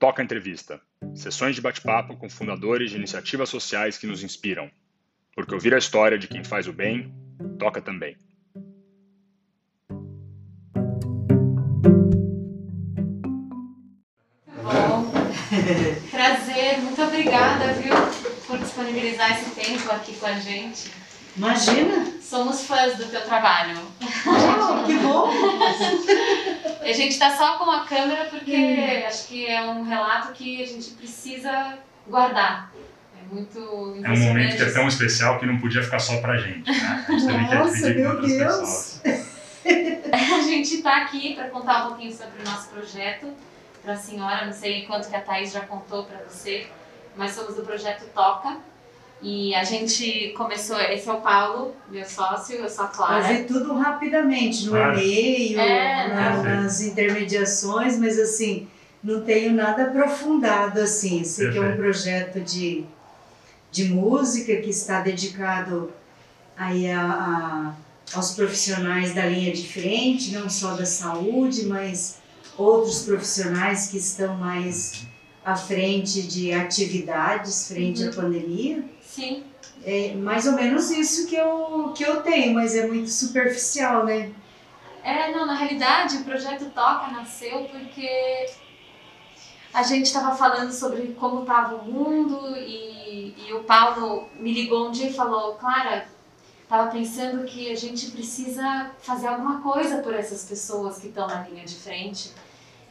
Toca Entrevista. Sessões de bate-papo com fundadores de iniciativas sociais que nos inspiram. Porque ouvir a história de quem faz o bem, toca também. Bom, prazer, muito obrigada, viu, por disponibilizar esse tempo aqui com a gente. Imagina! Somos fãs do teu trabalho. Oh, que bom! A gente tá só com a câmera porque acho que é um relato que a gente precisa guardar. É muito É um momento que é tão especial que não podia ficar só pra gente, né? A gente também quer Nossa, dividir com meu outras Deus. pessoas. A gente está aqui para contar um pouquinho sobre o nosso projeto para a senhora. Não sei quanto que a Thaís já contou para você, mas somos do projeto Toca. E a gente começou. Esse é o Paulo, meu sócio, eu sou a Clara. Fazer tudo rapidamente, no Claro. e-mail, É, na- nas intermediações, mas assim, não tenho nada aprofundado assim. Sei que é um projeto de, de música que está dedicado aí a, a- aos profissionais da linha de frente, não só da saúde, mas outros profissionais que estão mais à frente de atividades frente à pandemia. Sim, É mais ou menos isso que eu, que eu tenho, mas é muito superficial, né? É, não, na realidade o projeto Toca nasceu porque a gente estava falando sobre como estava o mundo e, e o Paulo me ligou um dia e falou, Clara, estava pensando que a gente precisa fazer alguma coisa por essas pessoas que estão na linha de frente.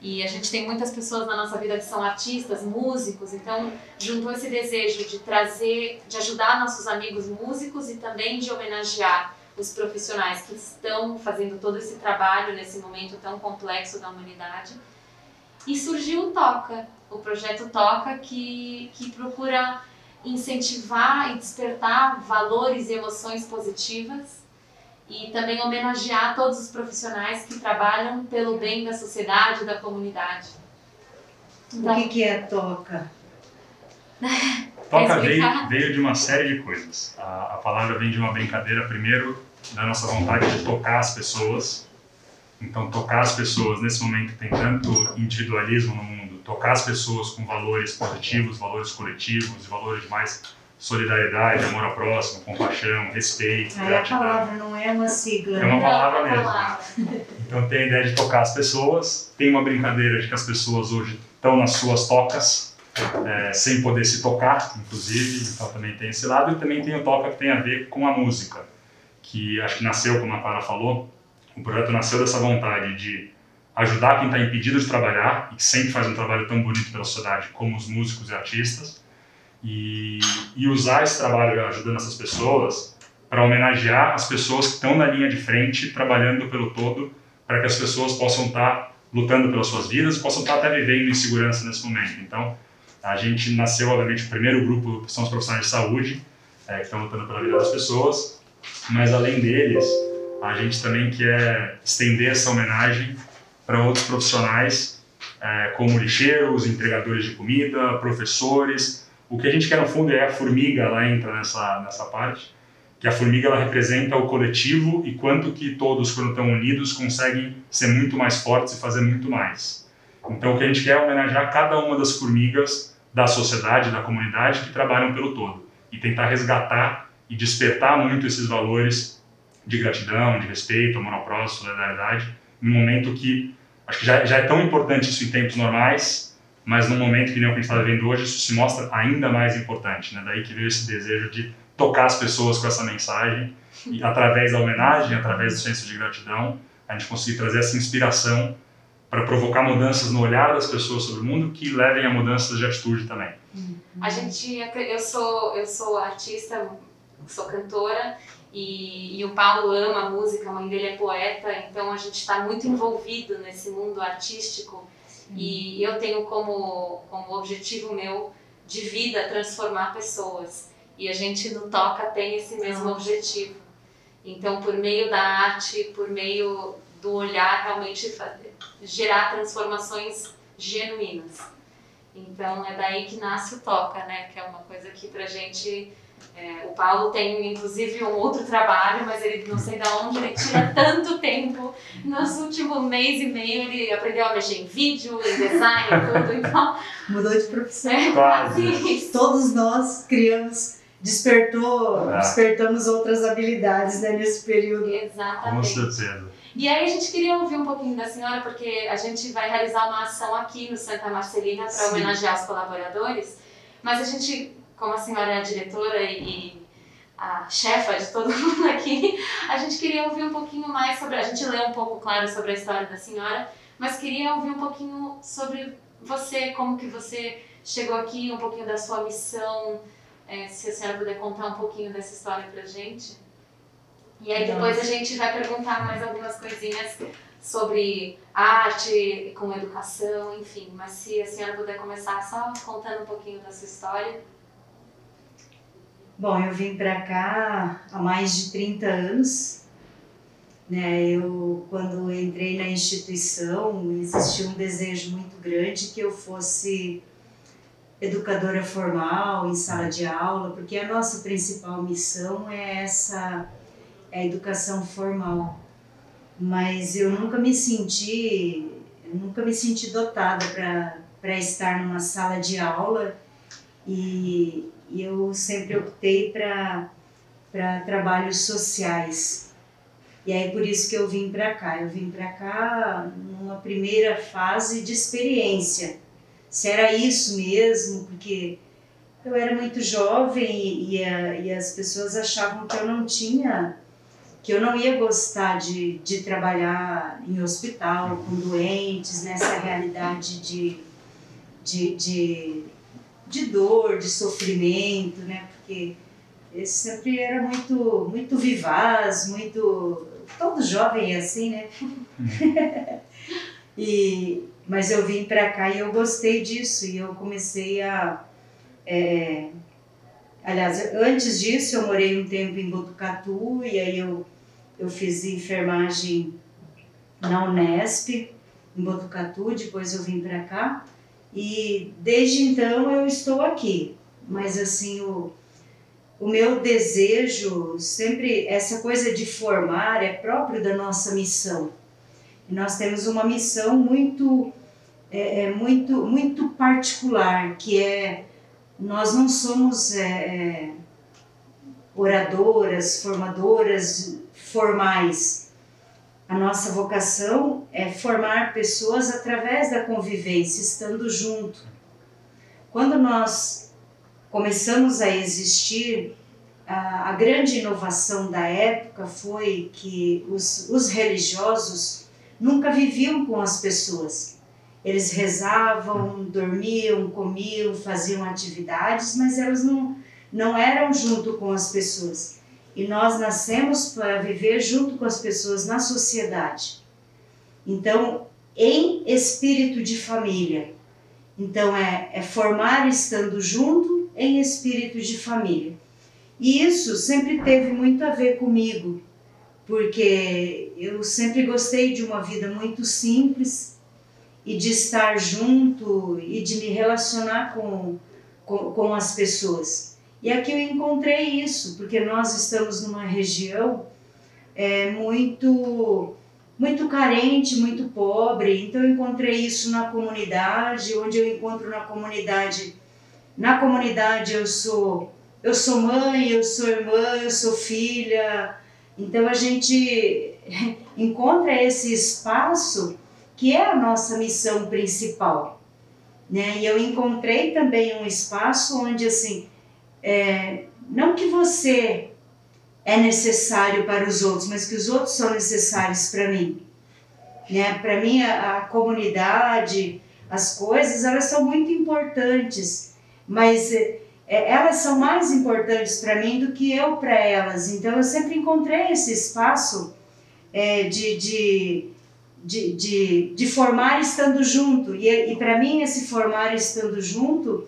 E a gente tem muitas pessoas na nossa vida que são artistas, músicos, então juntou esse desejo de trazer, de ajudar nossos amigos músicos e também de homenagear os profissionais que estão fazendo todo esse trabalho nesse momento tão complexo da humanidade. E surgiu o Toca, o projeto Toca, que, que procura incentivar e despertar valores e emoções positivas e também homenagear todos os profissionais que trabalham pelo bem da sociedade e da comunidade. O que, que é toca? Toca veio, veio de uma série de coisas. A, a palavra vem de uma brincadeira, primeiro, da nossa vontade de tocar as pessoas. Então, tocar as pessoas, nesse momento tem tanto individualismo no mundo, tocar as pessoas com valores positivos, valores coletivos, valores de mais solidariedade, amor ao próximo, compaixão, respeito, Aí a gratidão. palavra não é uma sigla. É uma né? palavra é mesmo. palavra. Então tem a ideia de tocar as pessoas, tem uma brincadeira de que as pessoas hoje estão nas suas tocas, é, sem poder se tocar, inclusive, então também tem esse lado, e também tem o toca que tem a ver com a música, que acho que nasceu, como a Clara falou, o projeto nasceu dessa vontade de ajudar quem está impedido de trabalhar, e que sempre faz um trabalho tão bonito pela sociedade, como os músicos e artistas, e, e usar esse trabalho ajudando essas pessoas para homenagear as pessoas que estão na linha de frente, trabalhando pelo todo, para que as pessoas possam estar lutando pelas suas vidas, possam estar até vivendo em segurança nesse momento. Então, a gente nasceu, obviamente, o primeiro grupo são os profissionais de saúde, é, que estão lutando pela vida das pessoas, mas além deles, a gente também quer estender essa homenagem para outros profissionais, é, como lixeiros, entregadores de comida, professores. O que a gente quer no fundo é a formiga, ela entra nessa, nessa parte, que a formiga ela representa o coletivo e quanto que todos, quando estão unidos, conseguem ser muito mais fortes e fazer muito mais. Então, o que a gente quer é homenagear cada uma das formigas da sociedade, da comunidade que trabalham pelo todo e tentar resgatar e despertar muito esses valores de gratidão, de respeito, amor ao próximo, solidariedade, num momento que acho que já, já é tão importante isso em tempos normais, mas num momento que nem o que a gente está vivendo hoje, isso se mostra ainda mais importante. Né? Daí que veio esse desejo de tocar as pessoas com essa mensagem e através da homenagem, através do senso de gratidão, a gente conseguir trazer essa inspiração para provocar mudanças no olhar das pessoas sobre o mundo que levem a mudanças de atitude também. A gente, eu sou, eu sou artista, sou cantora e, e o Paulo ama a música, a mãe dele é poeta, então a gente está muito envolvido nesse mundo artístico e eu tenho como, como objetivo meu de vida transformar pessoas e a gente no Toca tem esse mesmo objetivo. Então, por meio da arte, por meio do olhar, realmente fazer, gerar transformações genuínas. Então é daí que nasce o Toca, né? Que é uma coisa que pra gente É, o Paulo tem inclusive um outro trabalho, mas ele não sei de onde ele tira tanto tempo. Nos últimos mês e meio ele aprendeu a mexer em vídeo, em design, tudo. Então Mudou de profissão. é Quase. Todos nós criamos, despertou, É. despertamos outras habilidades né, nesse período. Com Exatamente. certeza. E aí a gente queria ouvir um pouquinho da senhora, porque a gente vai realizar uma ação aqui no Santa Marcelina para homenagear os colaboradores, mas a gente, como a senhora é a diretora e, a chefa de todo mundo aqui, a gente queria ouvir um pouquinho mais sobre, a gente leu um pouco, claro, sobre a história da senhora, mas queria ouvir um pouquinho sobre você, como que você chegou aqui, um pouquinho da sua missão, é, se a senhora puder contar um pouquinho dessa história pra gente. E aí depois a gente vai perguntar mais algumas coisinhas sobre arte, com educação, enfim. Mas se a senhora puder começar só contando um pouquinho da sua história. Bom, eu vim para cá há mais de 30 anos. Né? Eu, quando entrei na instituição, existia um desejo muito grande que eu fosse educadora formal em sala de aula, porque a nossa principal missão é essa é a educação formal. Mas eu nunca me senti, nunca me senti dotada para estar numa sala de aula e, e eu sempre optei para trabalhos sociais. E aí por isso que eu vim para cá. Eu vim para cá numa primeira fase de experiência. Se era isso mesmo, porque eu era muito jovem e, e, a, e as pessoas achavam que eu não tinha, que eu não ia gostar de, de trabalhar em hospital com doentes, nessa realidade de, de, de, de dor, de sofrimento, né? Porque eu sempre era muito, muito vivaz, muito. Todo jovem é assim, né? e, mas eu vim para cá e eu gostei disso e eu comecei a. É, aliás, antes disso eu morei um tempo em Botucatu e aí eu, eu fiz enfermagem na Unesp, em Botucatu, depois eu vim para cá e desde então eu estou aqui. Mas assim, o, o meu desejo, sempre essa coisa de formar é próprio da nossa missão. E nós temos uma missão muito, é, é muito, muito particular, que é nós não somos é, é, oradoras, formadoras formais. A nossa vocação é formar pessoas através da convivência, estando junto. Quando nós começamos a existir, a, grande inovação da época foi que os, os religiosos nunca viviam com as pessoas. Eles rezavam, dormiam, comiam, faziam atividades, mas elas não, não eram junto com as pessoas. E nós nascemos para viver junto com as pessoas na sociedade. Então, em espírito de família. Então, é, é formar estando junto em espírito de família. E isso sempre teve muito a ver comigo, porque eu sempre gostei de uma vida muito simples e de estar junto e de me relacionar com, com, com as pessoas. E aqui eu encontrei isso, porque nós estamos numa região é, muito muito carente, muito pobre. Então eu encontrei isso na comunidade, onde eu encontro na comunidade. Na comunidade eu sou eu sou mãe, eu sou irmã, eu sou filha. Então a gente encontra esse espaço que é a nossa missão principal, né? E eu encontrei também um espaço onde assim, é, não que você é necessário para os outros, mas que os outros são necessários para mim, né? Para mim a, a comunidade, as coisas, elas são muito importantes, mas é, elas são mais importantes para mim do que eu para elas. Então eu sempre encontrei esse espaço é, de, de, de, de, de, formar estando junto. E, e para mim esse formar estando junto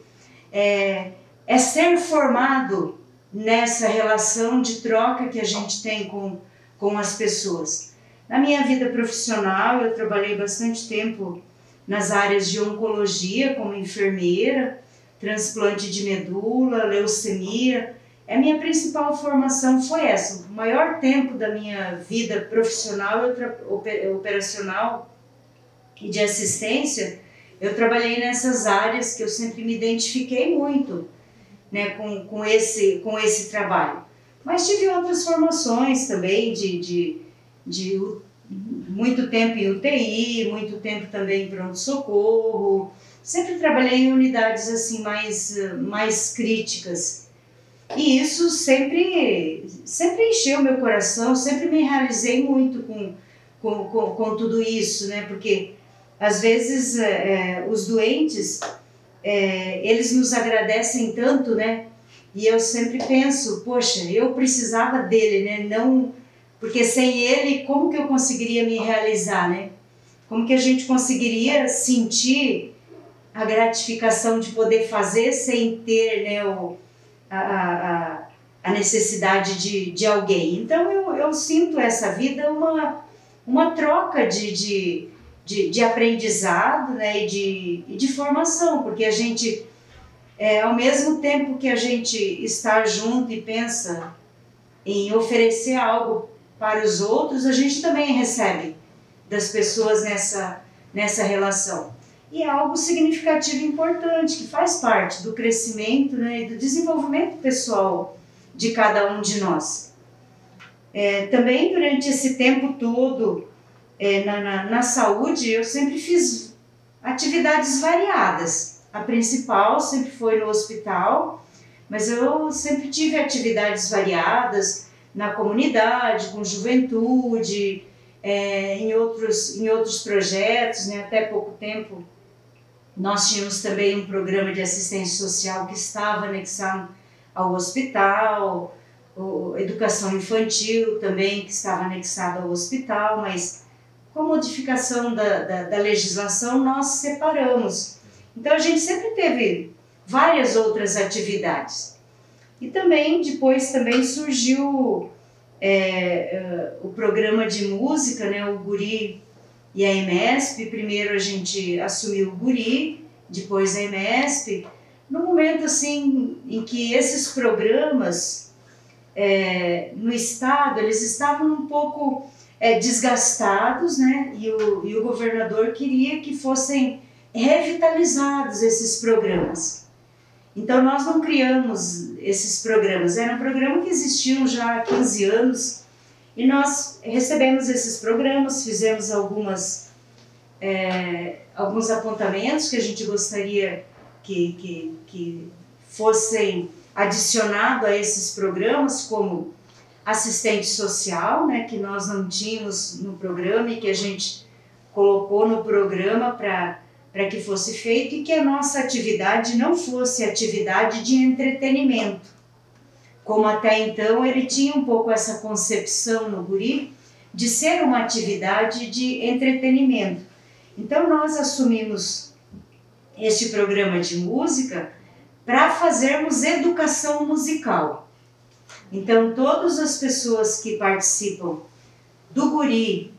é, é ser formado nessa relação de troca que a gente tem com, com as pessoas. Na minha vida profissional, eu trabalhei bastante tempo nas áreas de oncologia como enfermeira, transplante de medula, leucemia. a minha principal formação foi essa. O maior tempo da minha vida profissional, operacional e de assistência, eu trabalhei nessas áreas que eu sempre me identifiquei muito né, com, com, esse, com esse trabalho. Mas tive outras formações também de, de, de muito tempo em UTI, muito tempo também em pronto-socorro. Sempre trabalhei em unidades assim mais, mais críticas. E isso sempre, sempre encheu meu coração, sempre me realizei muito com, com, com, com tudo isso, né? Porque às vezes é, os doentes, é, eles nos agradecem tanto, né? E eu sempre penso, poxa, eu precisava dele, né? Não, porque sem ele, como que eu conseguiria me realizar, né? Como que a gente conseguiria sentir a gratificação de poder fazer sem ter, né, o, a, a, a necessidade de, de alguém? Então eu, eu sinto essa vida uma, uma troca de, de, de, de aprendizado, né, e de, e de formação, porque a gente é, ao mesmo tempo que a gente está junto e pensa em oferecer algo para os outros, a gente também recebe das pessoas nessa, nessa relação. E é algo significativo e importante, que faz parte do crescimento né, e do desenvolvimento pessoal de cada um de nós. É, também durante esse tempo todo é, na, na, na saúde, eu sempre fiz atividades variadas a principal sempre foi no hospital, mas eu sempre tive atividades variadas na comunidade, com juventude, é, em, outros, em outros projetos, né? até pouco tempo nós tínhamos também um programa de assistência social que estava anexado ao hospital, educação infantil também que estava anexado ao hospital, mas com a modificação da, da, da legislação nós separamos então a gente sempre teve várias outras atividades. E também depois também surgiu é, uh, o programa de música, né, o Guri e a EMESP. Primeiro a gente assumiu o Guri, depois a EMESP. No momento assim em que esses programas é, no estado eles estavam um pouco é, desgastados, né, e o, e o governador queria que fossem revitalizados esses programas. Então nós não criamos esses programas, era um programa que existiam já há 15 anos. E nós recebemos esses programas, fizemos algumas, é, alguns apontamentos que a gente gostaria que, que, que fossem adicionados a esses programas, como assistente social, né, que nós não tínhamos no programa e que a gente colocou no programa para que fosse feito e que a nossa atividade não fosse atividade de entretenimento. Como até então ele tinha um pouco essa concepção no guri de ser uma atividade de entretenimento. Então nós assumimos este programa de música para fazermos educação musical. Então todas as pessoas que participam do guri,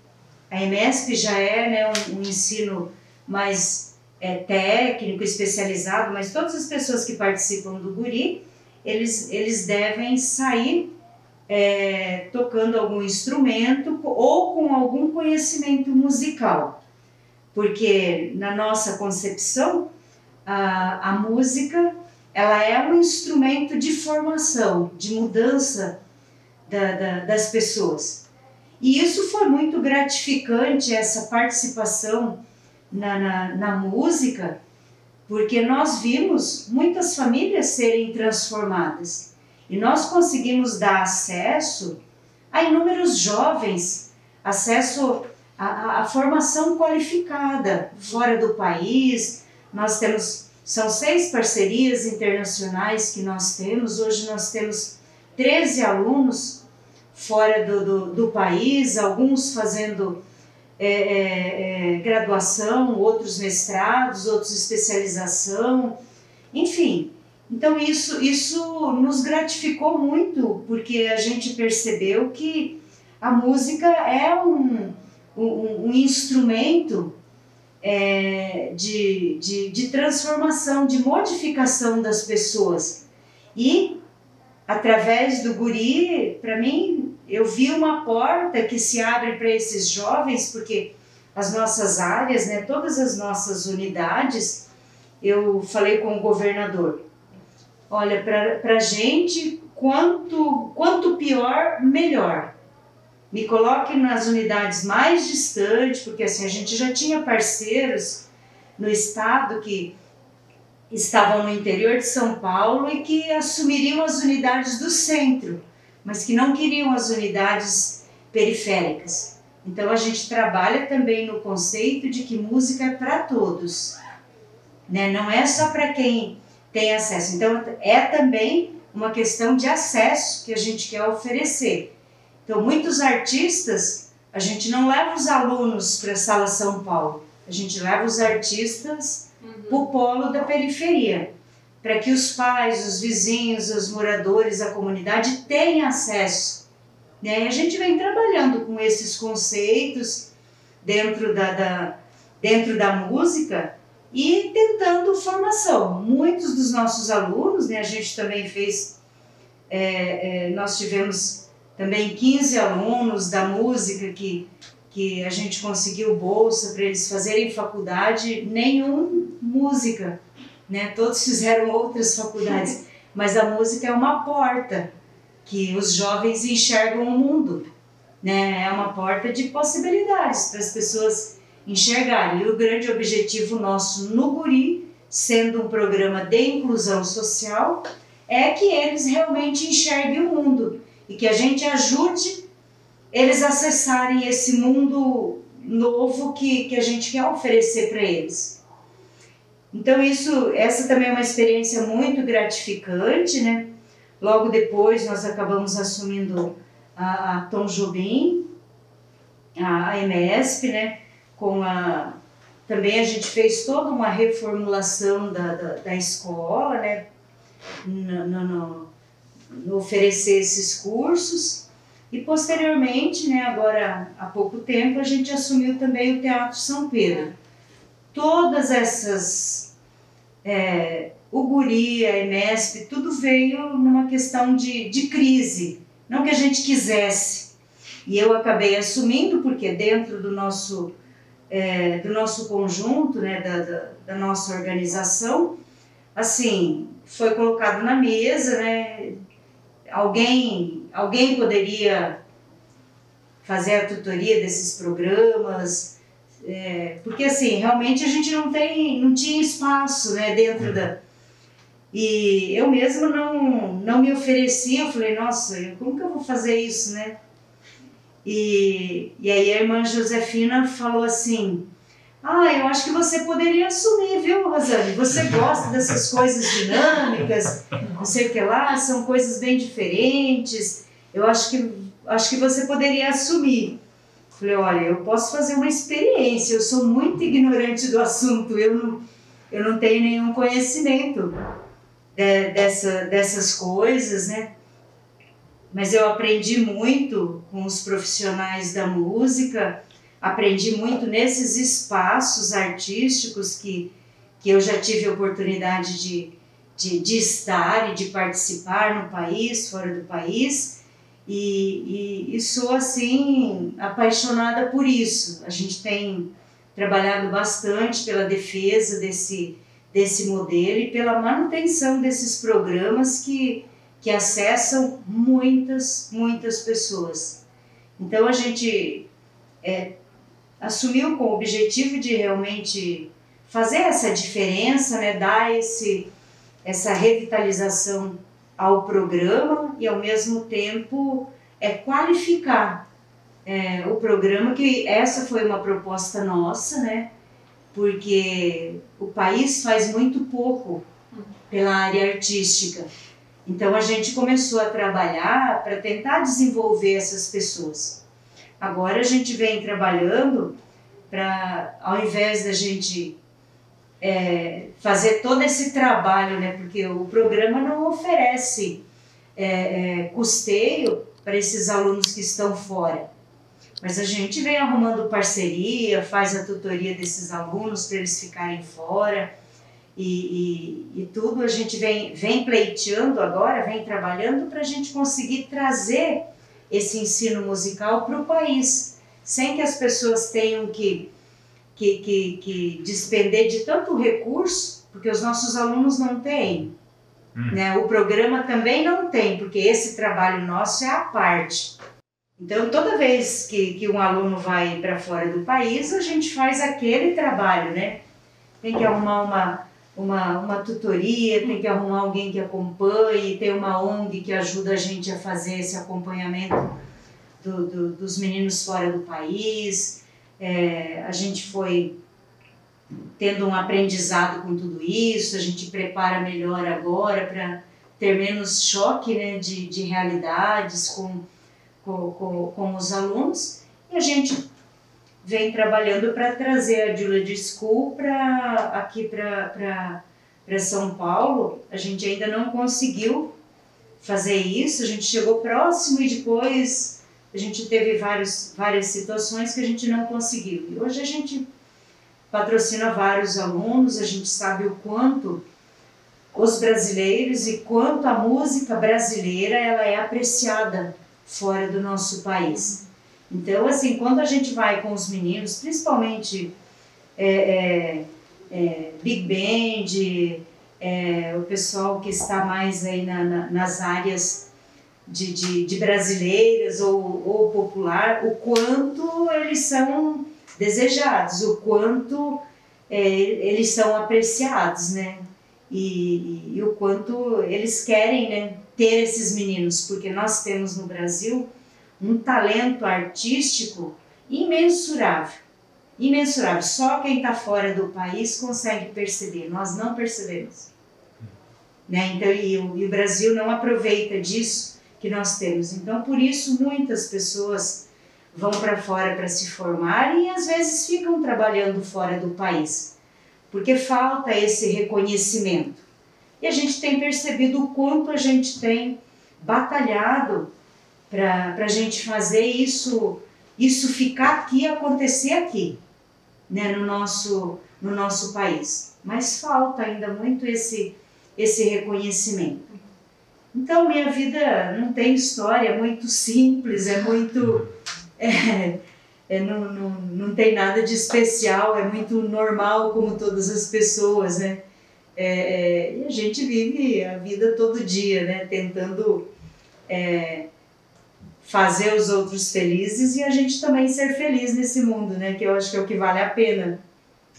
a EMESP já é né, um, um ensino mais é, técnico, especializado, mas todas as pessoas que participam do guri, eles, eles devem sair é, tocando algum instrumento ou com algum conhecimento musical, porque na nossa concepção a, a música ela é um instrumento de formação, de mudança da, da, das pessoas. E isso foi muito gratificante, essa participação na, na, na música, porque nós vimos muitas famílias serem transformadas e nós conseguimos dar acesso a inúmeros jovens, acesso à, formação qualificada fora do país. Nós temos, são seis parcerias internacionais que nós temos, hoje nós temos 13 alunos fora do, do, do país, alguns fazendo é, é, é, graduação, outros mestrados, outros especialização, enfim. Então isso, isso nos gratificou muito, porque a gente percebeu que a música é um, um, um instrumento é, de, de, de transformação, de modificação das pessoas. E através do guri, para mim, eu vi uma porta que se abre para esses jovens, porque as nossas áreas, né, todas as nossas unidades, eu falei com o governador, olha, para a gente, quanto, quanto pior, melhor. Me coloque nas unidades mais distantes, porque assim, a gente já tinha parceiros no estado que estavam no interior de São Paulo e que assumiriam as unidades do centro, mas que não queriam as unidades periféricas. Então a gente trabalha também no conceito de que música é para todos, né? Não é só para quem tem acesso. Então é também uma questão de acesso que a gente quer oferecer. Então muitos artistas a gente não leva os alunos para a sala São Paulo, a gente leva os artistas uhum. para o polo da periferia, para que os pais, os vizinhos, os moradores, a comunidade tenham acesso. Né? E a gente vem trabalhando com esses conceitos dentro da, da, dentro da música e tentando formação. Muitos dos nossos alunos, né, a gente também fez, é, é, nós tivemos também 15 alunos da música que que a gente conseguiu bolsa para eles fazerem faculdade, nenhum música, né? Todos fizeram outras faculdades, mas a música é uma porta que os jovens enxergam o mundo, né? É uma porta de possibilidades para as pessoas enxergarem. E o grande objetivo nosso no Guri, sendo um programa de inclusão social, é que eles realmente enxerguem o mundo e que a gente ajude eles acessarem esse mundo novo que, que a gente quer oferecer para eles. Então isso, essa também é uma experiência muito gratificante, né? Logo depois nós acabamos assumindo a, a Tom Jobim, a, a MSP, né? Com a, também a gente fez toda uma reformulação da, da, da escola, né? No, no, no oferecer esses cursos. E posteriormente, né, agora há pouco tempo, a gente assumiu também o Teatro São Pedro. Todas essas, é, o Guri, a Enesp, tudo veio numa questão de, de crise, não que a gente quisesse. E eu acabei assumindo, porque dentro do nosso, é, do nosso conjunto, né, da, da, da nossa organização, assim, foi colocado na mesa, né, alguém alguém poderia fazer a tutoria desses programas, é, porque assim, realmente a gente não tem, não tinha espaço né, dentro da... E eu mesma não, não me oferecia, eu falei, nossa, como que eu vou fazer isso, né? E, e aí a irmã Josefina falou assim, ah, eu acho que você poderia assumir, viu, Rosane? Você gosta dessas coisas dinâmicas, não sei o que lá, são coisas bem diferentes. Eu acho que, acho que você poderia assumir. Falei, olha, eu posso fazer uma experiência, eu sou muito ignorante do assunto, eu não, eu não tenho nenhum conhecimento de, dessa, dessas coisas, né? Mas eu aprendi muito com os profissionais da música, aprendi muito nesses espaços artísticos que, que eu já tive a oportunidade de, de, de estar e de participar no país, fora do país, e, e, e sou assim apaixonada por isso. A gente tem trabalhado bastante pela defesa desse, desse modelo e pela manutenção desses programas que, que acessam muitas, muitas pessoas. Então a gente é, assumiu com o objetivo de realmente fazer essa diferença, né, dar esse, essa revitalização ao programa e ao mesmo tempo é qualificar é, o programa que essa foi uma proposta nossa, né? Porque o país faz muito pouco pela área artística. Então a gente começou a trabalhar para tentar desenvolver essas pessoas. Agora a gente vem trabalhando para, ao invés da gente é, fazer todo esse trabalho, né, porque o programa não oferece é, é, custeio para esses alunos que estão fora. Mas a gente vem arrumando parceria, faz a tutoria desses alunos para eles ficarem fora. e, e, e tudo, a gente vem, vem pleiteando agora, vem trabalhando para a gente conseguir trazer esse ensino musical para o país, sem que as pessoas tenham que, que, que, que despender de tanto recurso, porque os nossos alunos não têm. Hum. Né? O programa também não tem, porque esse trabalho nosso é a parte. Então, toda vez que, que um aluno vai para fora do país, a gente faz aquele trabalho, né? Tem que arrumar uma, uma, uma tutoria, tem que arrumar alguém que acompanhe, tem uma ONG que ajuda a gente a fazer esse acompanhamento do, do, dos meninos fora do país. É, a gente foi tendo um aprendizado com tudo isso, a gente prepara melhor agora para ter menos choque né, de, de realidades com, com, com, com os alunos. E a gente vem trabalhando para trazer a Julia School para aqui para São Paulo. A gente ainda não conseguiu fazer isso, a gente chegou próximo e depois a gente teve vários, várias situações que a gente não conseguiu. E hoje a gente patrocina vários alunos, a gente sabe o quanto os brasileiros e quanto a música brasileira ela é apreciada fora do nosso país. Então, assim, quando a gente vai com os meninos, principalmente é, é, é, Big Band, é, o pessoal que está mais aí na, na, nas áreas de, de, de brasileiras ou, ou popular, o quanto eles são desejados, o quanto é, eles são apreciados, né? E, e, e, o quanto eles querem né, ter esses meninos, porque nós temos no Brasil um talento artístico imensurável. Imensurável. Só quem está fora do país consegue perceber, nós não percebemos. Né? Então, e o, e o Brasil não aproveita disso que nós temos. Então, por isso, muitas pessoas vão para fora para se formar e às vezes ficam trabalhando fora do país, porque falta esse reconhecimento. E a gente tem percebido o quanto a gente tem batalhado para a gente fazer isso, isso ficar aqui, acontecer aqui, né, no, nosso, no nosso país. Mas falta ainda muito esse, esse reconhecimento. Então, minha vida não tem história, é muito simples, é muito. É, é, não, não, não tem nada de especial, é muito normal como todas as pessoas, né? É, é, e a gente vive a vida todo dia, né? Tentando é, fazer os outros felizes e a gente também ser feliz nesse mundo, né? Que eu acho que é o que vale a pena,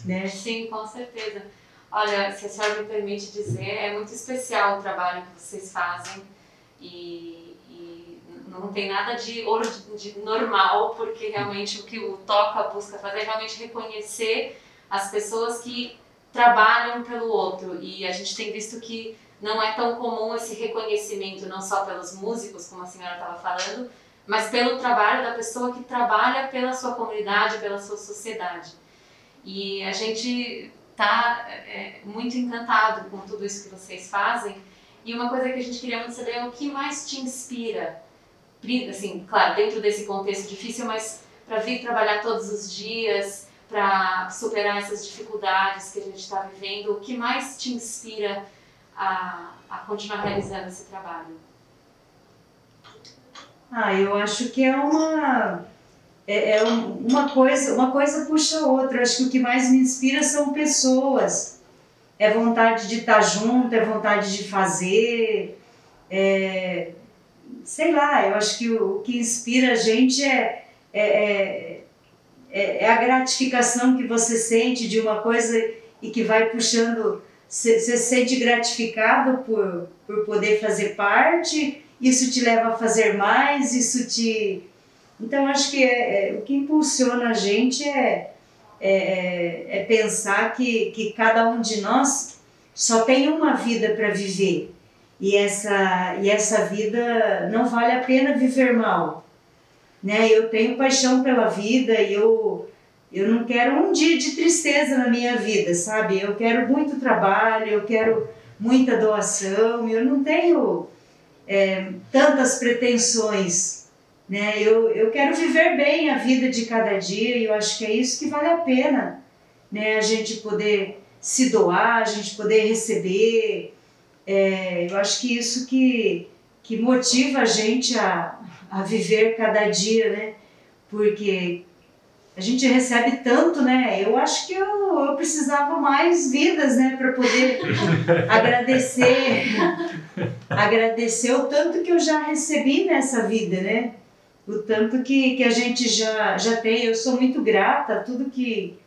né? Sim, com certeza. Olha, se a senhora me permite dizer, é muito especial o trabalho que vocês fazem e, e não tem nada de, de normal, porque realmente o que o Toca busca fazer é realmente reconhecer as pessoas que trabalham pelo outro e a gente tem visto que não é tão comum esse reconhecimento, não só pelos músicos, como a senhora estava falando, mas pelo trabalho da pessoa que trabalha pela sua comunidade, pela sua sociedade. E a gente está é, muito encantado com tudo isso que vocês fazem. E uma coisa que a gente queria muito saber é o que mais te inspira, assim, claro, dentro desse contexto difícil, mas para vir trabalhar todos os dias, para superar essas dificuldades que a gente está vivendo, o que mais te inspira a, a continuar realizando esse trabalho? Ah, eu acho que é uma é, é uma coisa, uma coisa puxa a outra. Eu acho que o que mais me inspira são pessoas. É vontade de estar junto, é vontade de fazer. É, sei lá, eu acho que o, o que inspira a gente é, é, é, é, é a gratificação que você sente de uma coisa e que vai puxando. Você se sente gratificado por, por poder fazer parte isso te leva a fazer mais, isso te. Então, acho que é, é o que impulsiona a gente é, é, é, é pensar que, que cada um de nós só tem uma vida para viver. E essa, e essa vida não vale a pena viver mal. Né? Eu tenho paixão pela vida e eu, eu não quero um dia de tristeza na minha vida, sabe? Eu quero muito trabalho, eu quero muita doação, eu não tenho é, tantas pretensões. Né? Eu, eu quero viver bem a vida de cada dia e eu acho que é isso que vale a pena, né? a gente poder se doar, a gente poder receber. É, eu acho que isso que, que motiva a gente a, a viver cada dia, né? Porque a gente recebe tanto, né? Eu acho que eu, eu precisava mais vidas, né, para poder agradecer, agradecer o tanto que eu já recebi nessa vida, né? O tanto que, que a gente já, já tem. Eu sou muito grata a tudo que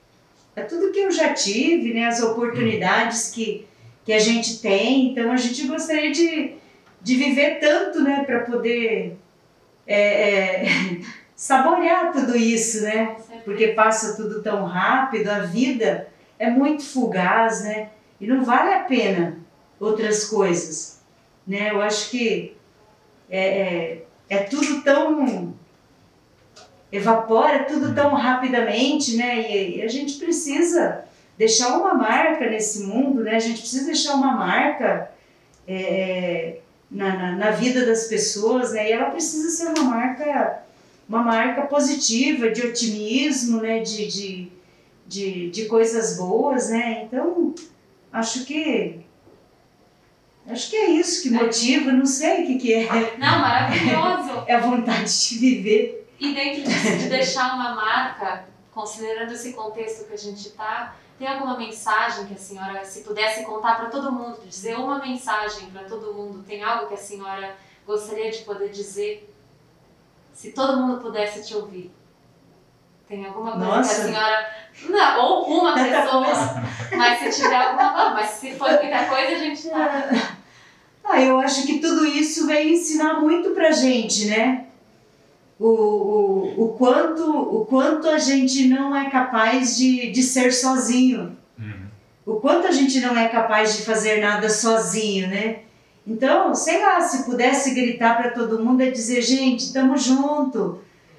a tudo que eu já tive, né? As oportunidades que, que a gente tem. Então a gente gostaria de, de viver tanto, né, para poder é, é, saborear tudo isso, né? Porque passa tudo tão rápido, a vida é muito fugaz, né? E não vale a pena outras coisas, né? Eu acho que é, é, é tudo tão evapora tudo tão rapidamente, né? E, e, a gente precisa deixar uma marca nesse mundo, né? A gente precisa deixar uma marca é, na, na, na, vida das pessoas, né? E ela precisa ser uma marca uma marca positiva, de otimismo, né, de, de, de, de coisas boas, né? Então, acho que acho que é isso que motiva, não sei o que, que é. Não, maravilhoso! É a vontade de viver. E dentro disso, de deixar uma marca, considerando esse contexto que a gente está, tem alguma mensagem que a senhora, se pudesse contar para todo mundo, dizer uma mensagem para todo mundo, tem algo que a senhora gostaria de poder dizer se todo mundo pudesse te ouvir? Tem alguma coisa Nossa. que a senhora. Não, ou uma pessoa. mas se tiver alguma. Mas se for muita coisa, a gente tá. Ah, eu acho que tudo isso vem ensinar muito pra gente, né? O, o, o, quanto, o quanto a gente não é capaz de, de ser sozinho. Uhum. O quanto a gente não é capaz de fazer nada sozinho, né? Então, sei lá, se pudesse gritar para todo mundo é dizer, gente, estamos junto.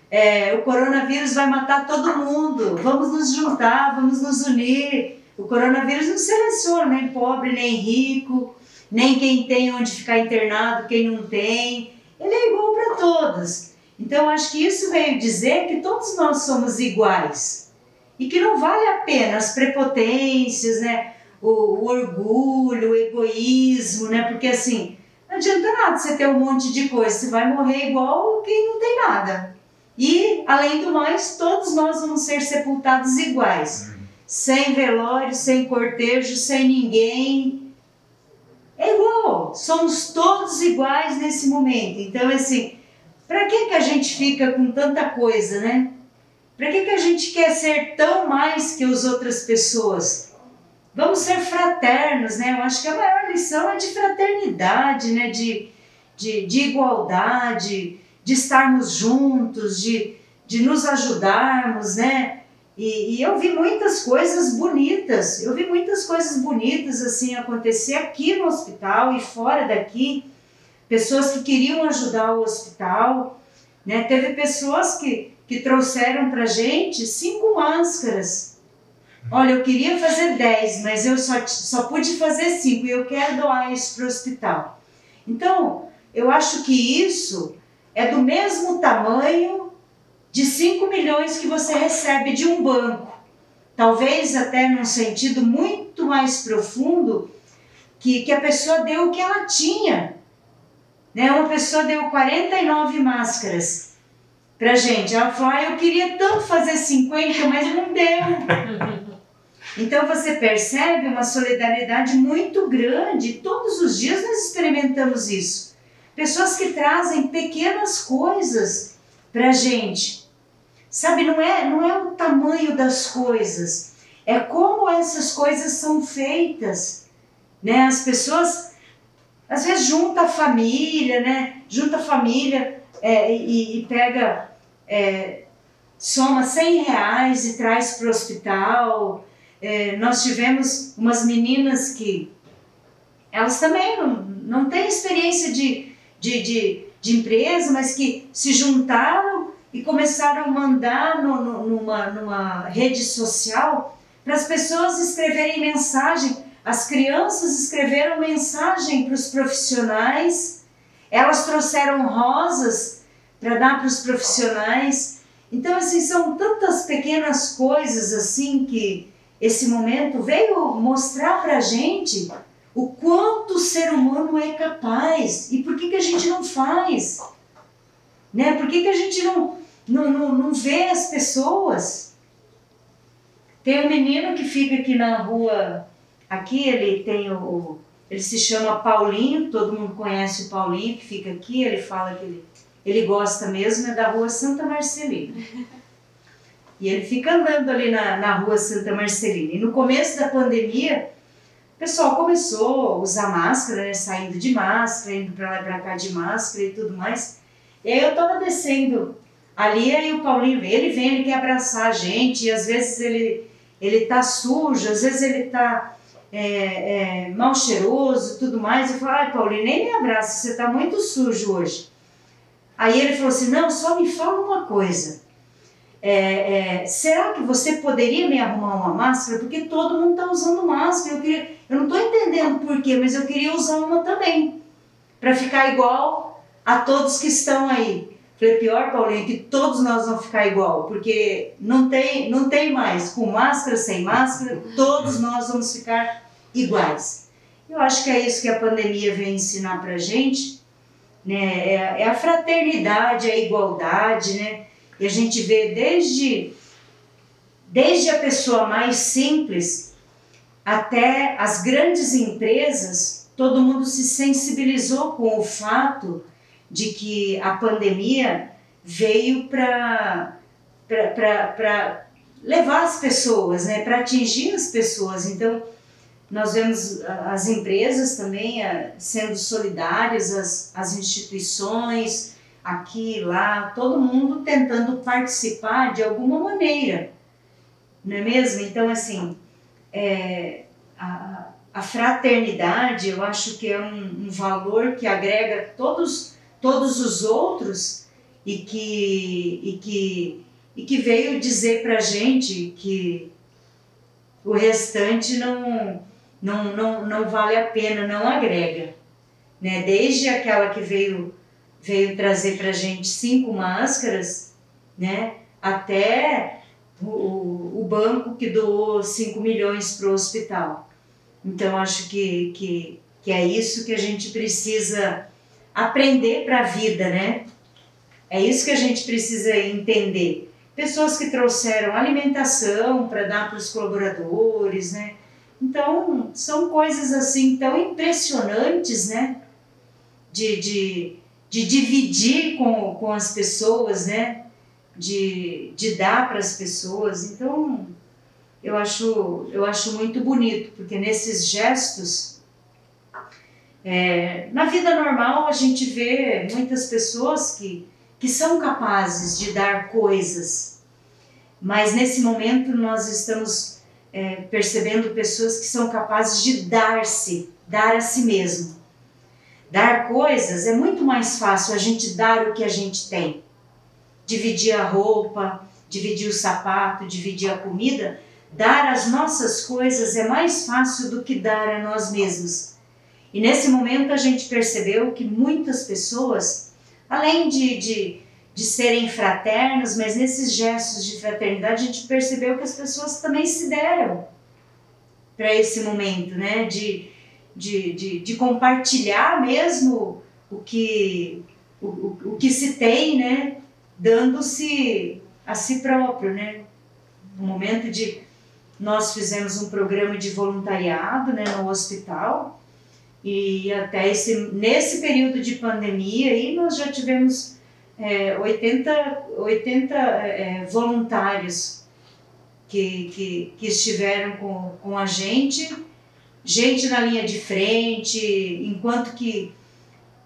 É, o coronavírus vai matar todo mundo. Vamos nos juntar, vamos nos unir. O coronavírus não seleciona nem pobre, nem rico, nem quem tem onde ficar internado, quem não tem. Ele é igual para todos. Então, acho que isso veio dizer que todos nós somos iguais. E que não vale a pena as prepotências, né? O, o orgulho, o egoísmo, né? Porque assim, não adianta nada você ter um monte de coisa, você vai morrer igual quem não tem nada. E, além do mais, todos nós vamos ser sepultados iguais. Sem velório, sem cortejo, sem ninguém. É igual, somos todos iguais nesse momento. Então, assim, para que, que a gente fica com tanta coisa, né? Para que, que a gente quer ser tão mais que as outras pessoas? Vamos ser fraternos, né? Eu acho que a maior lição é de fraternidade, né? De, de, de igualdade, de estarmos juntos, de, de nos ajudarmos, né? E, e, eu vi muitas coisas bonitas, eu vi muitas coisas bonitas assim acontecer aqui no hospital e fora daqui. Pessoas que queriam ajudar o hospital, né? Teve pessoas que, que trouxeram para gente cinco máscaras Olha, eu queria fazer 10, mas eu só, só pude fazer 5 e eu quero doar isso para o hospital. Então, eu acho que isso é do mesmo tamanho de 5 milhões que você recebe de um banco. Talvez até num sentido muito mais profundo, que, que a pessoa deu o que ela tinha. Né? Uma pessoa deu 49 máscaras pra gente. Ela falou: ah, eu queria tanto fazer 50, mas não deu. Então você percebe uma solidariedade muito grande, todos os dias nós experimentamos isso. Pessoas que trazem pequenas coisas para gente. Sabe, não é, não é o tamanho das coisas, é como essas coisas são feitas. Né? As pessoas, às vezes, junta a família, né? junta a família é, e, e, pega, é, soma 100 reais e traz para o hospital é, nós tivemos umas meninas que elas também não, não têm experiência de, de, de, de empresa, mas que se juntaram e começaram a mandar no, no, numa, numa rede social para as pessoas escreverem mensagem. As crianças escreveram mensagem para os profissionais, elas trouxeram rosas para dar para os profissionais. Então, assim, são tantas pequenas coisas assim que, esse momento veio mostrar para a gente o quanto o ser humano é capaz e por que, que a gente não faz. Né? Por que, que a gente não, não, não, não vê as pessoas? Tem um menino que fica aqui na rua, aqui ele tem o. Ele se chama Paulinho, todo mundo conhece o Paulinho que fica aqui, ele fala que ele, ele gosta mesmo, é da rua Santa Marcelina. E ele fica andando ali na, na rua Santa Marcelina. E no começo da pandemia, o pessoal começou a usar máscara, né? saindo de máscara, indo para lá e para cá de máscara e tudo mais. E aí eu tava descendo ali, aí o Paulinho, ele vem, ele quer abraçar a gente, e às vezes ele, ele tá sujo, às vezes ele tá é, é, mal cheiroso tudo mais. Eu falo, ai Paulinho, nem me abraça, você tá muito sujo hoje. Aí ele falou assim, não, só me fala uma coisa é, é, será que você poderia me arrumar uma máscara? Porque todo mundo está usando máscara. Eu, queria, eu não estou entendendo por quê, mas eu queria usar uma também, para ficar igual a todos que estão aí. Falei, pior, Paulinho, que todos nós vamos ficar igual, porque não tem, não tem mais, com máscara, sem máscara, todos nós vamos ficar iguais. Eu acho que é isso que a pandemia vem ensinar para gente, né? É, é a fraternidade, a igualdade, né? E a gente vê desde, desde a pessoa mais simples até as grandes empresas, todo mundo se sensibilizou com o fato de que a pandemia veio para levar as pessoas, né, para atingir as pessoas. Então, nós vemos as empresas também eh, sendo solidárias, as, as instituições, aqui, lá, todo mundo tentando participar de alguma maneira, não é mesmo? Então, assim, é, a, a, fraternidade eu acho que é um, um, valor que agrega todos, todos os outros e que, e que, e que veio dizer para gente que o restante não, não, não, não vale a pena, não agrega. Né? Desde aquela que veio veio trazer para gente cinco máscaras, né? Até o, o banco que doou 5 milhões para o hospital. Então, acho que, que, que é isso que a gente precisa aprender para a vida, né? É isso que a gente precisa entender. Pessoas que trouxeram alimentação para dar para os colaboradores, né? Então, são coisas assim tão impressionantes, né? De, de, de dividir com, com as pessoas, né? De, de dar para as pessoas. Então, eu acho, eu acho muito bonito, porque nesses gestos, é, na vida normal a gente vê muitas pessoas que, que são capazes de dar coisas, mas nesse momento nós estamos é, percebendo pessoas que são capazes de dar-se, dar a si mesmo. Dar coisas é muito mais fácil a gente dar o que a gente tem. Dividir a roupa, dividir o sapato, dividir a comida. Dar as nossas coisas é mais fácil do que dar a nós mesmos. E nesse momento a gente percebeu que muitas pessoas, além de, de, de serem fraternas, mas nesses gestos de fraternidade a gente percebeu que as pessoas também se deram para esse momento, né? De, de, de, de compartilhar mesmo o que, o, o, que se tem, né? Dando-se a si próprio, né? No momento de nós fizemos um programa de voluntariado, né, no hospital e até esse nesse período de pandemia aí nós já tivemos é, 80, 80 é, voluntários que, que, que estiveram com, com a gente gente na linha de frente, enquanto que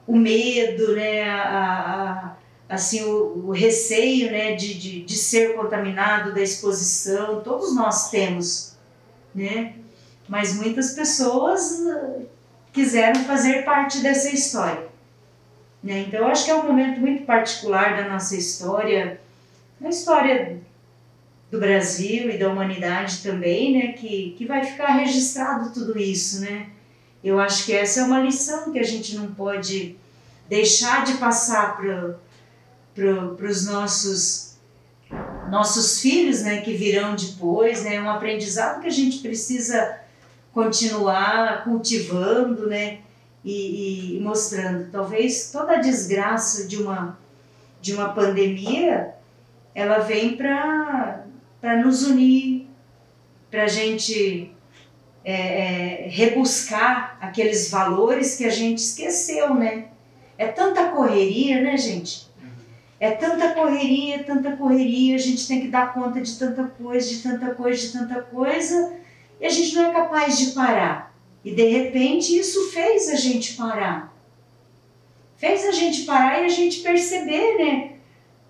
o medo, né, a, a, assim, o, o, receio né, de, de, de ser contaminado da exposição, todos nós temos, né? Mas muitas pessoas uh, quiseram fazer parte dessa história. Né? Então, eu acho que é um momento muito particular da nossa história, a história do Brasil e da humanidade também, né, que, que vai ficar registrado tudo isso, né? Eu acho que essa é uma lição que a gente não pode deixar de passar para pro, os nossos nossos filhos, né, que virão depois, né, um aprendizado que a gente precisa continuar cultivando, né, e, e mostrando. Talvez toda a desgraça de uma de uma pandemia, ela vem para para nos unir, para a gente é, é, rebuscar aqueles valores que a gente esqueceu, né? É tanta correria, né, gente? É tanta correria, tanta correria, a gente tem que dar conta de tanta coisa, de tanta coisa, de tanta coisa, e a gente não é capaz de parar. E de repente isso fez a gente parar. Fez a gente parar e a gente perceber, né?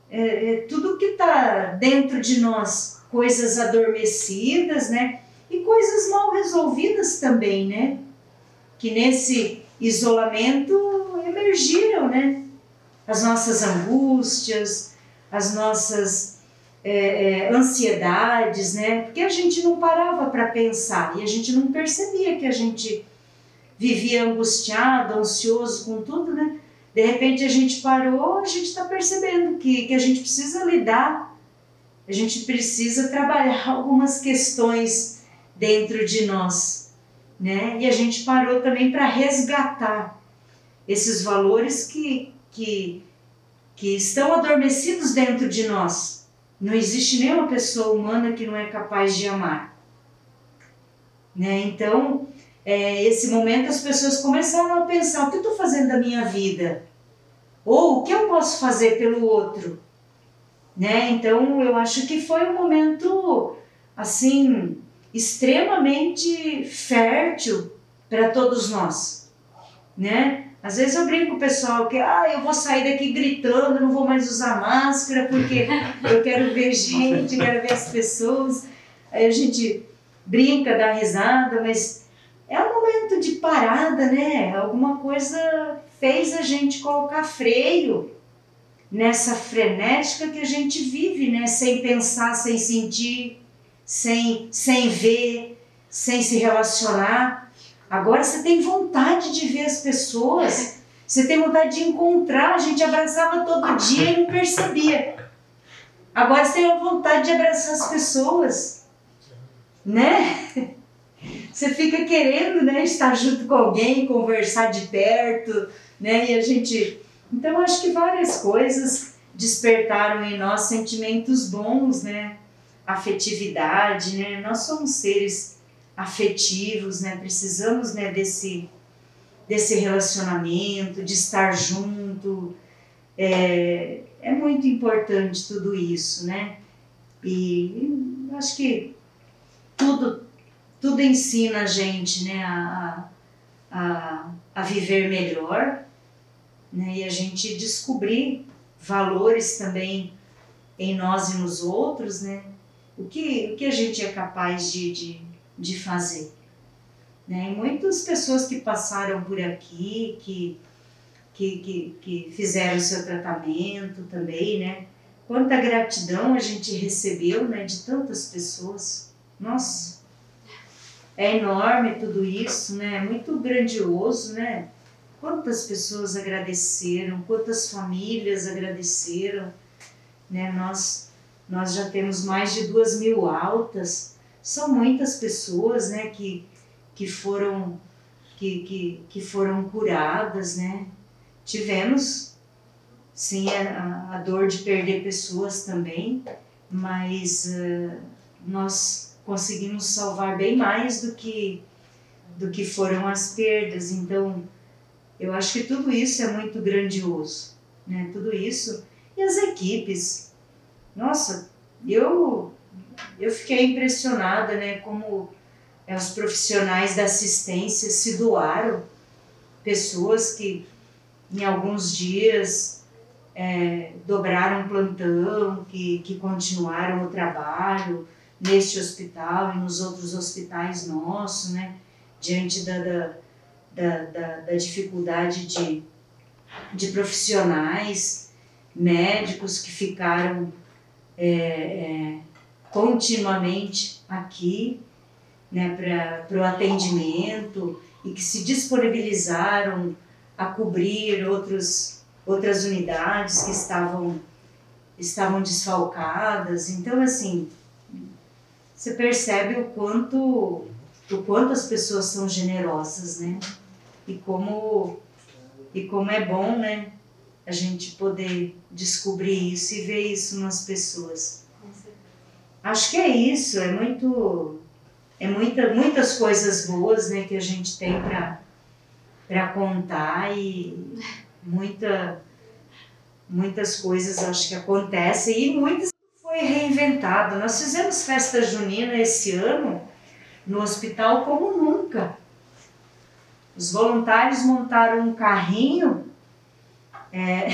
É, é, tudo que está dentro de nós, coisas adormecidas, né? E coisas mal resolvidas também, né? Que nesse isolamento emergiram, né? As nossas angústias, as nossas é, é, ansiedades, né? Porque a gente não parava para pensar e a gente não percebia que a gente vivia angustiado, ansioso com tudo, né? De repente a gente parou, a gente está percebendo que, que a gente precisa lidar, a gente precisa trabalhar algumas questões dentro de nós, né? E a gente parou também para resgatar esses valores que, que, que estão adormecidos dentro de nós. Não existe nenhuma pessoa humana que não é capaz de amar. Né? Então, é, esse momento as pessoas começaram a pensar: o que eu estou fazendo da minha vida? Ou o que eu posso fazer pelo outro? Né? Então, eu acho que foi um momento assim extremamente fértil para todos nós, né? Às vezes eu brinco com o pessoal que ah, eu vou sair daqui gritando, não vou mais usar máscara porque eu quero ver gente, quero ver as pessoas. Aí a gente brinca, dá risada, mas é um momento de parada, né? Alguma coisa fez a gente colocar freio nessa frenética que a gente vive, né? Sem pensar, sem sentir, sem, sem ver, sem se relacionar. Agora você tem vontade de ver as pessoas, você tem vontade de encontrar, a gente abraçava todo dia e não percebia. Agora você tem vontade de abraçar as pessoas, né? Você fica querendo, né, estar junto com alguém, conversar de perto, né? E a gente, então acho que várias coisas despertaram em nós sentimentos bons, né? Afetividade, né? Nós somos seres afetivos, né? Precisamos, né, desse desse relacionamento, de estar junto. É, é muito importante tudo isso, né? E acho que tudo tudo ensina a gente, né, a, a, a viver melhor, né? E a gente descobrir valores também em nós e nos outros, né? O que, o que a gente é capaz de, de de fazer. Né? E muitas pessoas que passaram por aqui, que, que, que, que fizeram o seu tratamento também, né? Quanta gratidão a gente recebeu né, de tantas pessoas. Nossa, é enorme tudo isso, né? É muito grandioso, né? Quantas pessoas agradeceram, quantas famílias agradeceram, né? Nós, nós já temos mais de duas mil altas, são muitas pessoas né, que, que, foram, que, que, que foram curadas, né? Tivemos, sim, a, a dor de perder pessoas também, mas uh, nós conseguimos salvar bem mais do que, do que foram as perdas. Então, eu acho que tudo isso é muito grandioso, né? Tudo isso. E as equipes. Nossa, eu eu fiquei impressionada, né, como é, os profissionais da assistência se doaram, pessoas que em alguns dias é, dobraram plantão, que, que continuaram o trabalho neste hospital e nos outros hospitais nossos, né, diante da, da, da, da, da dificuldade de, de profissionais, médicos que ficaram é, é, continuamente aqui né, para o atendimento e que se disponibilizaram a cobrir outros, outras unidades que estavam estavam desfalcadas. Então, assim, você percebe o quanto, o quanto as pessoas são generosas, né? E como, e como é bom, né? A gente poder descobrir isso e ver isso nas pessoas. Acho que é isso, é muito é muita, muitas coisas boas né, que a gente tem para contar e muita, muitas coisas acho que acontecem e muitas foi reinventado. Nós fizemos festa junina esse ano no hospital como nunca. Os voluntários montaram um carrinho é,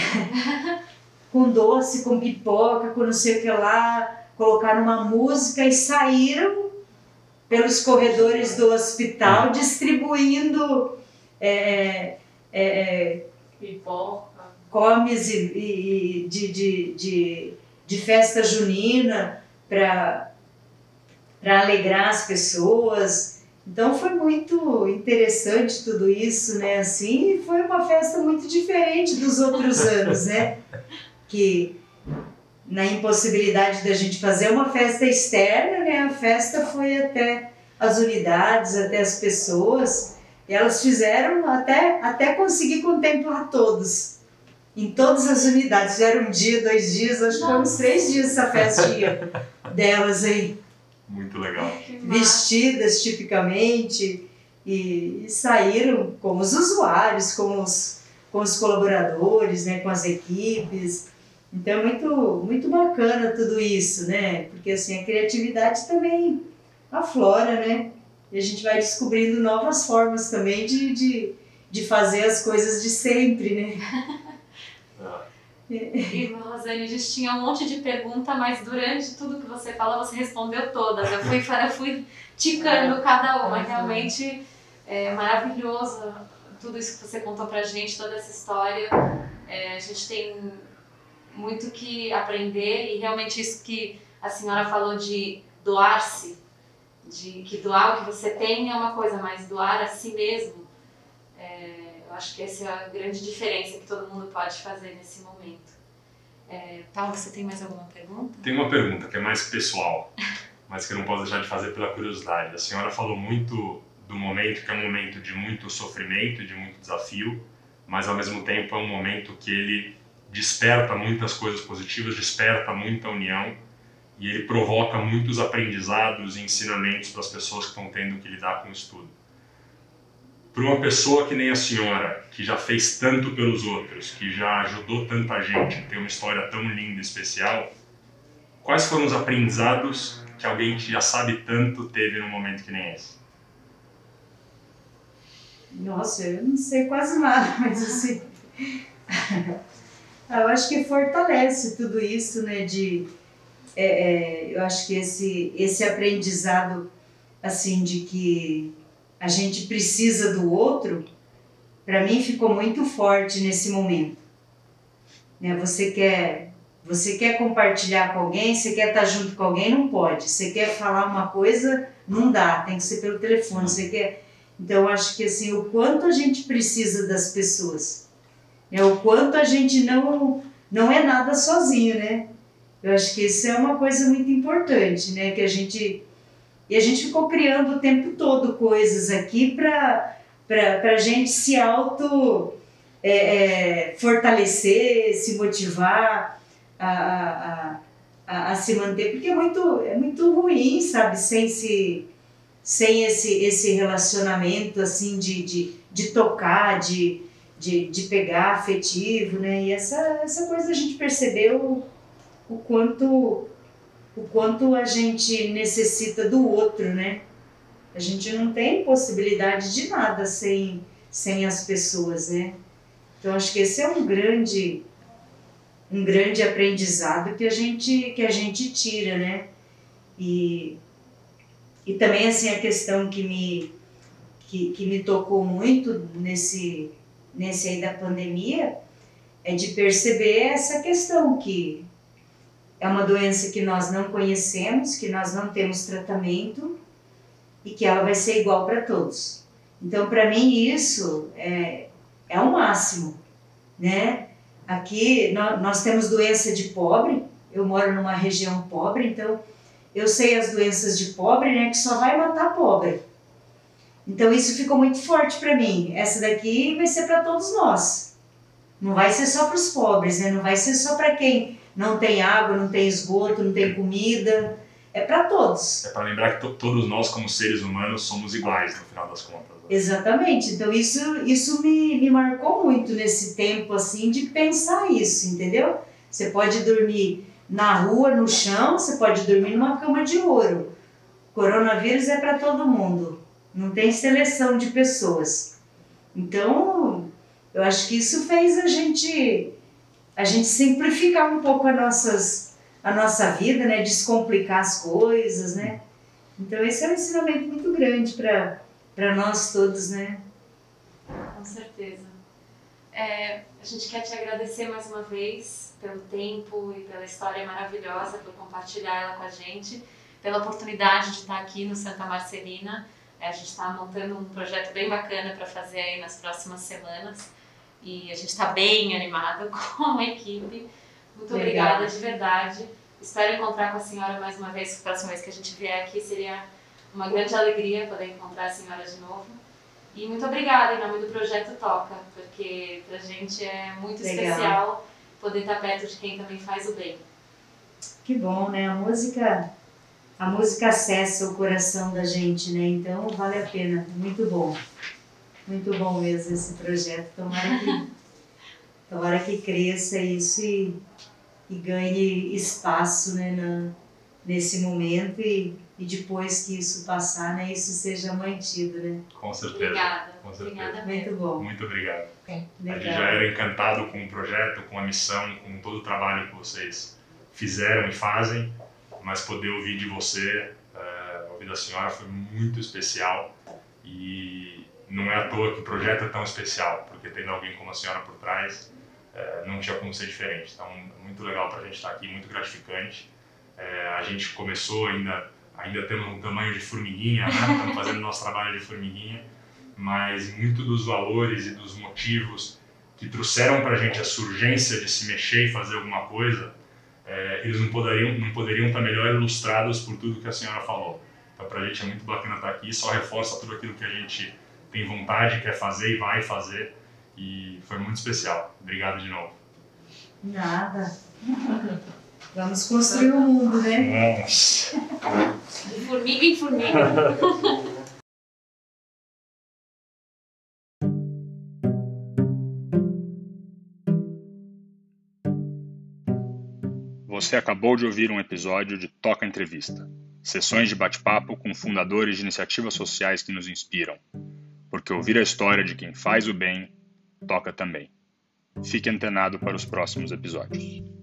com doce, com pipoca, com não sei o que lá, colocaram uma música e saíram pelos corredores do hospital distribuindo é, é, é pipoca, comes e, e, de, de, de, de festa junina para alegrar as pessoas. Então foi muito interessante tudo isso, né? Assim, foi uma festa muito diferente dos outros anos, né? Que na impossibilidade da gente fazer uma festa externa, né? A festa foi até as unidades, até as pessoas, e elas fizeram até, até conseguir contemplar todos, em todas as unidades. Fizeram um dia, dois dias, acho que foram uns três dias essa festinha delas aí. Muito legal. Vestidas tipicamente e, e, saíram com os usuários, com os, com os colaboradores, né, com as equipes. Então é muito, muito bacana tudo isso, né? Porque assim, a criatividade também aflora, né? E a gente vai descobrindo novas formas também de, de, de fazer as coisas de sempre, né? E, Rosane, a gente tinha um monte de pergunta, mas durante tudo que você falou, você respondeu todas. Eu fui, eu fui ticando cada uma. Realmente é maravilhoso tudo isso que você contou pra gente, toda essa história. É, a gente tem muito que aprender e realmente isso que a senhora falou de doar-se de que doar o que você tem é uma coisa, mas doar a si mesmo, é, acho que essa é a grande diferença que todo mundo pode fazer nesse momento. É, Paulo, você tem mais alguma pergunta? Tem uma pergunta que é mais pessoal, mas que eu não posso deixar de fazer pela curiosidade. A senhora falou muito do momento que é um momento de muito sofrimento, de muito desafio, mas ao mesmo tempo é um momento que ele desperta muitas coisas positivas, desperta muita união e ele provoca muitos aprendizados e ensinamentos para as pessoas que estão tendo que lidar com o estudo. Para uma pessoa que nem a senhora, que já fez tanto pelos outros, que já ajudou tanta gente, tem uma história tão linda e especial, quais foram os aprendizados que alguém que já sabe tanto teve num momento que nem esse? Nossa, eu não sei quase nada, mas assim. eu acho que fortalece tudo isso, né? De é, é, eu acho que esse, esse aprendizado, assim, de que a gente precisa do outro, para mim ficou muito forte nesse momento. Né? Você quer você quer compartilhar com alguém, você quer estar junto com alguém, não pode. Você quer falar uma coisa, não dá, tem que ser pelo telefone. Você quer... Então, acho que assim, o quanto a gente precisa das pessoas, né? o quanto a gente não, não é nada sozinho, né? Eu acho que isso é uma coisa muito importante, né? Que a gente e a gente ficou criando o tempo todo coisas aqui para a gente se auto é, é, fortalecer, se motivar a, a, a, a, se manter, porque é muito, é muito ruim, sabe, sem, se, sem esse, esse relacionamento assim de, de, de tocar, de, de, de pegar afetivo, né? E essa, essa coisa a gente percebeu o quanto o quanto a gente necessita do outro, né? A gente não tem possibilidade de nada sem sem as pessoas, né? Então acho que esse é um grande um grande aprendizado que a gente que a gente tira, né? E e também assim a questão que me que, que me tocou muito nesse nesse aí da pandemia é de perceber essa questão que é uma doença que nós não conhecemos, que nós não temos tratamento e que ela vai ser igual para todos. Então, para mim, isso é, é o máximo, né? Aqui nós, nós temos doença de pobre, eu moro numa região pobre, então eu sei as doenças de pobre, né, que só vai matar pobre. Então isso ficou muito forte para mim. Essa daqui vai ser para todos nós. Não vai ser só para os pobres, né? Não vai ser só para quem não tem água, não tem esgoto, não tem comida. É para todos. É para lembrar que todos nós, como seres humanos, somos iguais no final das contas. Né? Exatamente. Então isso, isso me, me marcou muito nesse tempo assim de pensar isso, entendeu? Você pode dormir na rua, no chão, você pode dormir numa cama de ouro. Coronavírus é para todo mundo. Não tem seleção de pessoas. Então, eu acho que isso fez a gente a gente simplificar um pouco a nossas a nossa vida, né, descomplicar as coisas, né? Então esse é um ensinamento muito grande para nós todos, né? Com certeza. É, a gente quer te agradecer mais uma vez pelo tempo e pela história maravilhosa, por compartilhar ela com a gente, pela oportunidade de estar aqui no Santa Marcelina. É, a gente está montando um projeto bem bacana para fazer aí nas próximas semanas e a gente está bem animado com a equipe. Muito Legal. obrigada de verdade. Espero encontrar com a senhora mais uma vez. A próxima vez que a gente vier aqui seria uma grande alegria poder encontrar a senhora de novo. E muito obrigada em nome do Projeto Toca, porque pra gente é muito Legal. especial poder estar perto de quem também faz o bem. Que bom, né? A música, a música acessa o coração da gente, né? Então vale a pena, muito bom. Muito bom mesmo esse projeto. Tomara que, tomara que cresça isso e, e ganhe espaço né, na, nesse momento e, e depois que isso passar, né, isso seja mantido, né? Com certeza. Obrigada. Com certeza. Obrigada Muito bom. Muito obrigado. É, a gente já era encantado com o projeto, com a missão, com todo o trabalho que vocês fizeram e fazem, mas poder ouvir de você, uh, ouvir da senhora foi muito especial e não é à toa que o projeto é tão especial, porque tendo alguém como a senhora por trás, uh, não tinha como ser diferente. Então, muito legal para a gente estar aqui, muito gratificante. Uh, a gente começou ainda, ainda temos um tamanho de formiguinha, né? estamos fazendo nosso trabalho de formiguinha, mas muito dos valores e dos motivos que trouxeram para a gente essa urgência de se mexer e fazer alguma coisa, é, eles não poderiam, não poderiam estar melhor ilustrados por tudo que a senhora falou. Então, para a gente é muito bacana estar aqui, só reforça tudo aquilo que a gente tem vontade, quer fazer e vai fazer. E foi muito especial. Obrigado de novo. Nada. Vamos construir o um mundo, né? Vamos. De formiga em formiga. Você acabou de ouvir um episódio de Toca Entrevista. Sessões de bate-papo com fundadores de iniciativas sociais que nos inspiram. Porque ouvir a história de quem faz o bem toca também. Fique antenado para os próximos episódios.